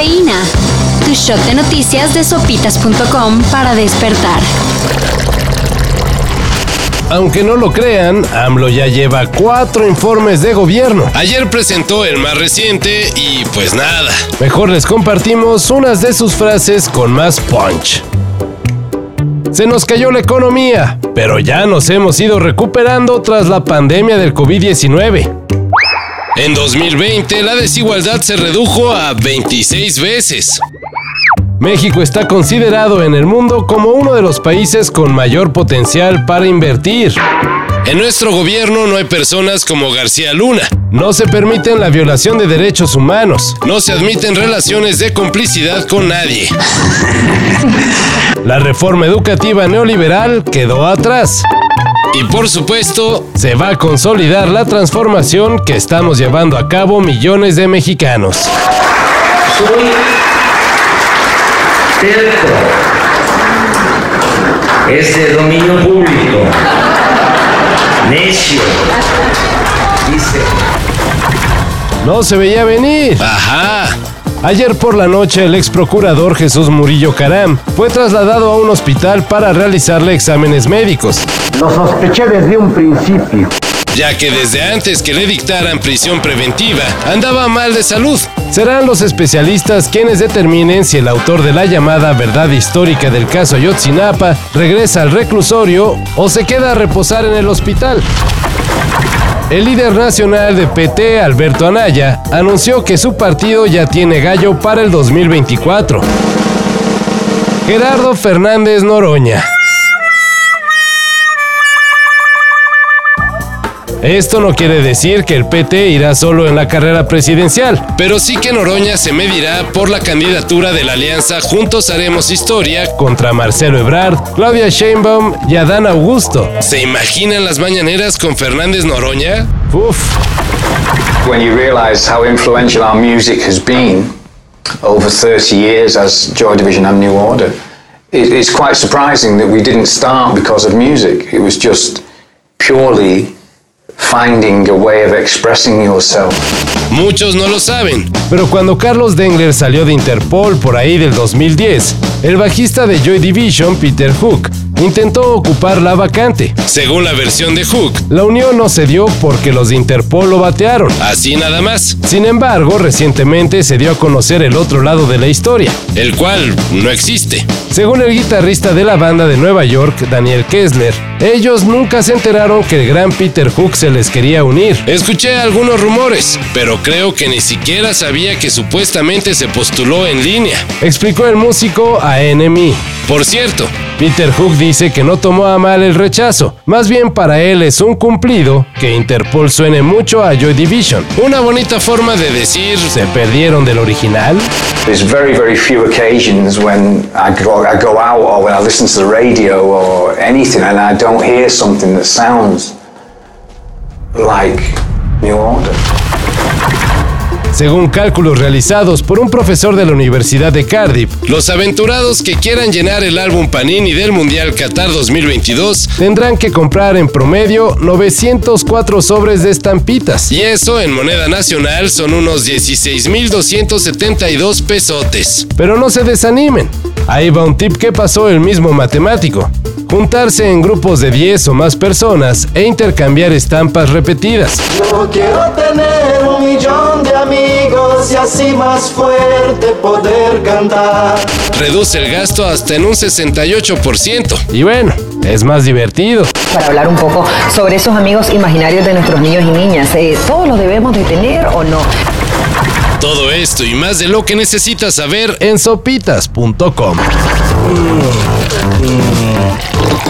Cafeína. Tu shot de noticias de sopitas.com para despertar. Aunque no lo crean, AMLO ya lleva cuatro informes de gobierno. Ayer presentó el más reciente y pues nada. Mejor les compartimos unas de sus frases con más punch. Se nos cayó la economía, pero ya nos hemos ido recuperando tras la pandemia del COVID-19. En 2020 la desigualdad se redujo a 26 veces. México está considerado en el mundo como uno de los países con mayor potencial para invertir. En nuestro gobierno no hay personas como García Luna. No se permiten la violación de derechos humanos. No se admiten relaciones de complicidad con nadie. La reforma educativa neoliberal quedó atrás. Y por supuesto, se va a consolidar la transformación que estamos llevando a cabo millones de mexicanos. Soy terco. Es de dominio público. Necio. Dice. No se veía venir. Ajá. Ayer por la noche el ex procurador Jesús Murillo Caram fue trasladado a un hospital para realizarle exámenes médicos. Lo sospeché desde un principio. Ya que desde antes que le dictaran prisión preventiva, andaba mal de salud. Serán los especialistas quienes determinen si el autor de la llamada verdad histórica del caso Ayotzinapa regresa al reclusorio o se queda a reposar en el hospital. El líder nacional de PT, Alberto Anaya, anunció que su partido ya tiene gallo para el 2024. Gerardo Fernández Noroña. Esto no quiere decir que el PT irá solo en la carrera presidencial, pero sí que Noroña se medirá por la candidatura de la alianza Juntos Haremos Historia contra Marcelo Ebrard, Claudia Sheinbaum y Adán Augusto. ¿Se imaginan las mañaneras con Fernández Noroña? Uf. When you realize how influential our music has been over 30 years as Joy Division and New Order, it's quite surprising that we didn't start because of music. It was just purely finding a way of expressing yourself. Muchos no lo saben. Pero cuando Carlos Dengler salió de Interpol por ahí del 2010, el bajista de Joy Division, Peter Hook, intentó ocupar la vacante. Según la versión de Hook, la unión no se dio porque los de Interpol lo batearon. Así nada más. Sin embargo, recientemente se dio a conocer el otro lado de la historia, el cual no existe. Según el guitarrista de la banda de Nueva York, Daniel Kessler, ellos nunca se enteraron que el gran Peter Hook se les quería unir. Escuché algunos rumores, pero creo que ni siquiera sabía que supuestamente se postuló en línea. Explicó el músico a NME. Por cierto, Peter Hook dice que no tomó a mal el rechazo, más bien para él es un cumplido que Interpol suene mucho a Joy Division. Una bonita forma de decir se perdieron del original. There's very very few occasions when I go, I go out or when I listen to the radio or anything and I don't hear something that sounds like New Order. Según cálculos realizados por un profesor de la Universidad de Cardiff, los aventurados que quieran llenar el álbum Panini del Mundial Qatar 2022 tendrán que comprar en promedio 904 sobres de estampitas. Y eso en moneda nacional son unos 16.272 pesotes. Pero no se desanimen. Ahí va un tip que pasó el mismo matemático. Juntarse en grupos de 10 o más personas e intercambiar estampas repetidas. Yo quiero tener un millón de amigos y así más fuerte poder cantar. Reduce el gasto hasta en un 68%. Y bueno, es más divertido. Para hablar un poco sobre esos amigos imaginarios de nuestros niños y niñas, eh, ¿todos los debemos de tener o no? Todo esto y más de lo que necesitas saber en sopitas.com.